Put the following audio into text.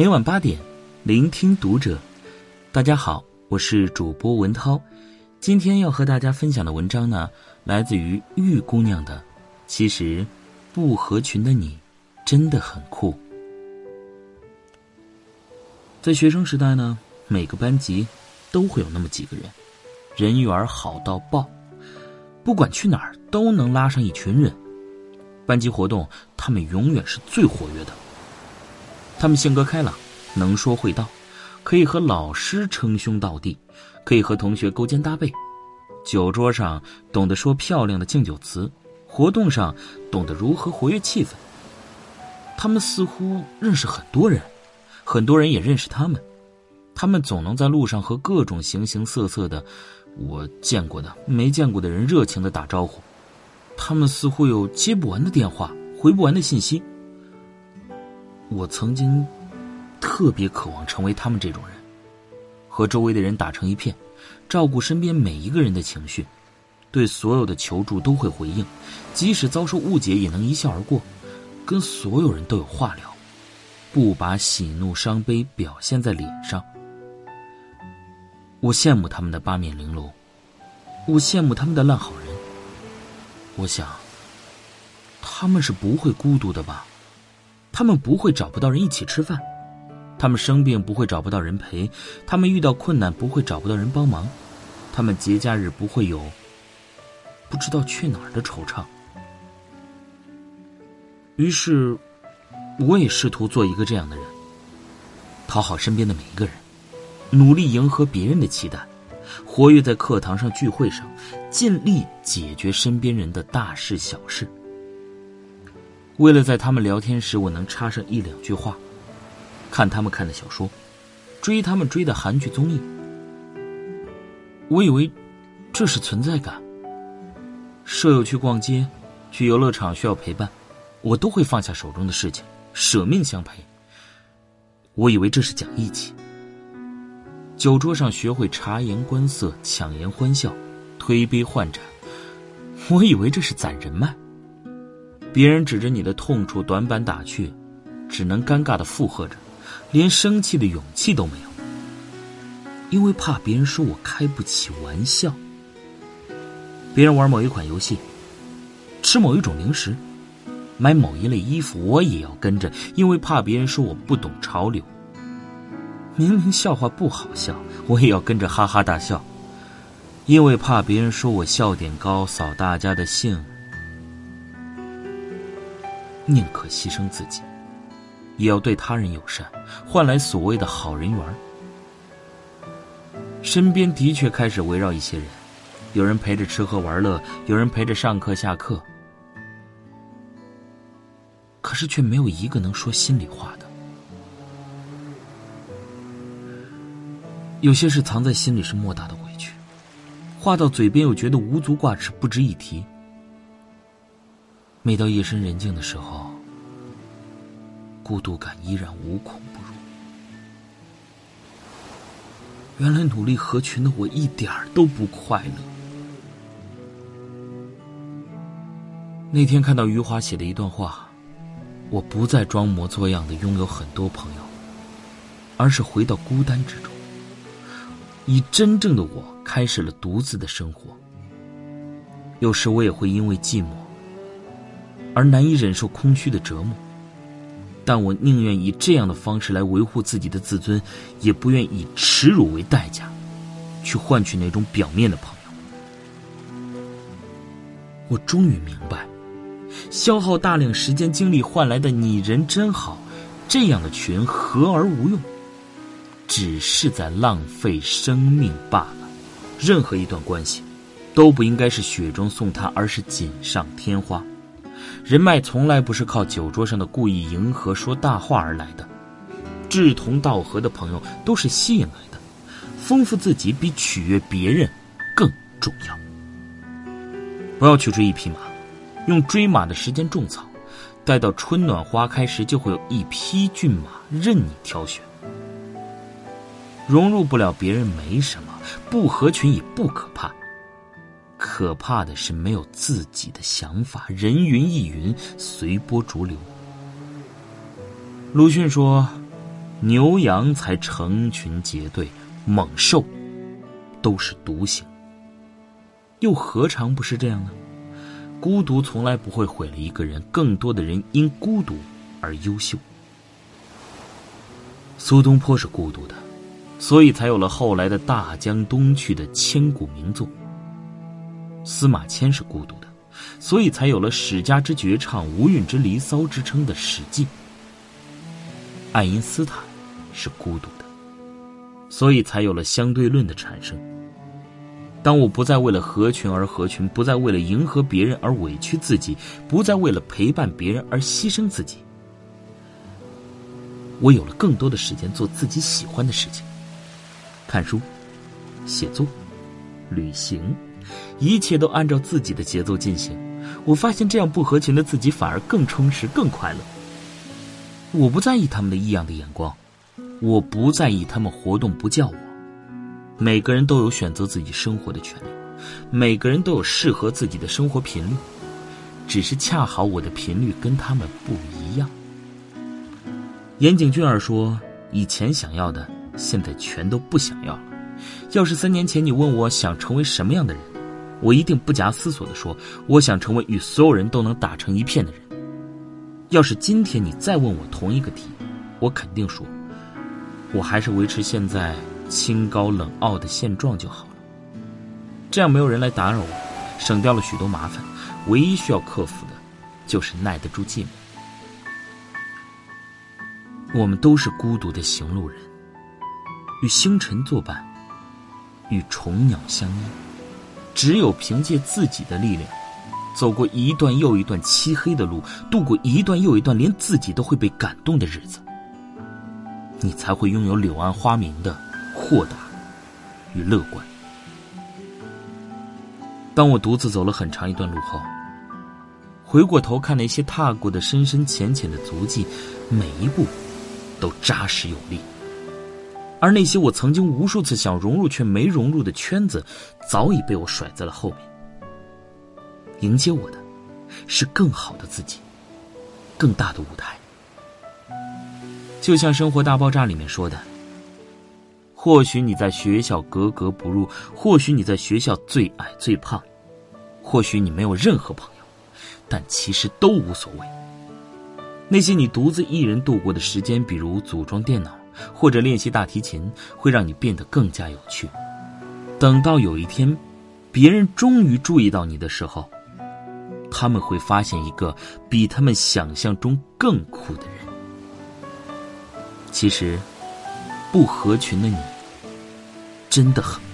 每晚八点，聆听读者。大家好，我是主播文涛。今天要和大家分享的文章呢，来自于玉姑娘的。其实，不合群的你，真的很酷。在学生时代呢，每个班级都会有那么几个人，人缘好到爆，不管去哪儿都能拉上一群人。班级活动，他们永远是最活跃的。他们性格开朗，能说会道，可以和老师称兄道弟，可以和同学勾肩搭背。酒桌上懂得说漂亮的敬酒词，活动上懂得如何活跃气氛。他们似乎认识很多人，很多人也认识他们。他们总能在路上和各种形形色色的我见过的、没见过的人热情的打招呼。他们似乎有接不完的电话，回不完的信息。我曾经特别渴望成为他们这种人，和周围的人打成一片，照顾身边每一个人的情绪，对所有的求助都会回应，即使遭受误解也能一笑而过，跟所有人都有话聊，不把喜怒伤悲表现在脸上。我羡慕他们的八面玲珑，我羡慕他们的烂好人。我想，他们是不会孤独的吧？他们不会找不到人一起吃饭，他们生病不会找不到人陪，他们遇到困难不会找不到人帮忙，他们节假日不会有不知道去哪儿的惆怅。于是，我也试图做一个这样的人，讨好身边的每一个人，努力迎合别人的期待。活跃在课堂上、聚会上，尽力解决身边人的大事小事。为了在他们聊天时我能插上一两句话，看他们看的小说，追他们追的韩剧综艺，我以为这是存在感。舍友去逛街、去游乐场需要陪伴，我都会放下手中的事情，舍命相陪。我以为这是讲义气。酒桌上学会察言观色、强颜欢笑、推杯换盏，我以为这是攒人脉。别人指着你的痛处短板打趣，只能尴尬的附和着，连生气的勇气都没有，因为怕别人说我开不起玩笑。别人玩某一款游戏，吃某一种零食，买某一类衣服，我也要跟着，因为怕别人说我不懂潮流。明明笑话不好笑，我也要跟着哈哈大笑，因为怕别人说我笑点高，扫大家的兴。宁可牺牲自己，也要对他人友善，换来所谓的好人缘。身边的确开始围绕一些人，有人陪着吃喝玩乐，有人陪着上课下课，可是却没有一个能说心里话的。有些事藏在心里是莫大的委屈，话到嘴边又觉得无足挂齿，不值一提。每到夜深人静的时候，孤独感依然无孔不入。原来努力合群的我一点儿都不快乐。那天看到余华写的一段话，我不再装模作样的拥有很多朋友，而是回到孤单之中。以真正的我开始了独自的生活。有时我也会因为寂寞而难以忍受空虚的折磨，但我宁愿以这样的方式来维护自己的自尊，也不愿以耻辱为代价去换取那种表面的朋友。我终于明白，消耗大量时间精力换来的“你人真好”这样的群和而无用。只是在浪费生命罢了。任何一段关系，都不应该是雪中送炭，而是锦上添花。人脉从来不是靠酒桌上的故意迎合、说大话而来的。志同道合的朋友都是吸引来的。丰富自己比取悦别人更重要。不要去追一匹马，用追马的时间种草，待到春暖花开时，就会有一匹骏马任你挑选。融入不了别人没什么，不合群也不可怕，可怕的是没有自己的想法，人云亦云，随波逐流。鲁迅说：“牛羊才成群结队，猛兽都是独行。又何尝不是这样呢？孤独从来不会毁了一个人，更多的人因孤独而优秀。苏东坡是孤独的，所以才有了后来的《大江东去》的千古名作。司马迁是孤独的，所以才有了“史家之绝唱，无韵之离骚”之称的《史记》。爱因斯坦是孤独的，所以才有了相对论的产生。当我不再为了合群而合群，不再为了迎合别人而委屈自己，不再为了陪伴别人而牺牲自己，我有了更多的时间做自己喜欢的事情：看书、写作、旅行，一切都按照自己的节奏进行。我发现这样不合群的自己反而更充实、更快乐。我不在意他们的异样的眼光，我不在意他们活动不叫我。每个人都有选择自己生活的权利，每个人都有适合自己的生活频率，只是恰好我的频率跟他们不一样。岩井俊二说：“以前想要的，现在全都不想要了。要是三年前你问我想成为什么样的人，我一定不假思索的说，我想成为与所有人都能打成一片的人。”要是今天你再问我同一个题，我肯定说，我还是维持现在清高冷傲的现状就好了。这样没有人来打扰我，省掉了许多麻烦。唯一需要克服的，就是耐得住寂寞。我们都是孤独的行路人，与星辰作伴，与虫鸟相依。只有凭借自己的力量。走过一段又一段漆黑的路，度过一段又一段连自己都会被感动的日子，你才会拥有柳暗花明的豁达与乐观。当我独自走了很长一段路后，回过头看那些踏过的深深浅浅的足迹，每一步都扎实有力；而那些我曾经无数次想融入却没融入的圈子，早已被我甩在了后面。迎接我的，是更好的自己，更大的舞台。就像《生活大爆炸》里面说的：“或许你在学校格格不入，或许你在学校最矮最胖，或许你没有任何朋友，但其实都无所谓。那些你独自一人度过的时间，比如组装电脑或者练习大提琴，会让你变得更加有趣。等到有一天，别人终于注意到你的时候。”他们会发现一个比他们想象中更酷的人。其实，不合群的你，真的很。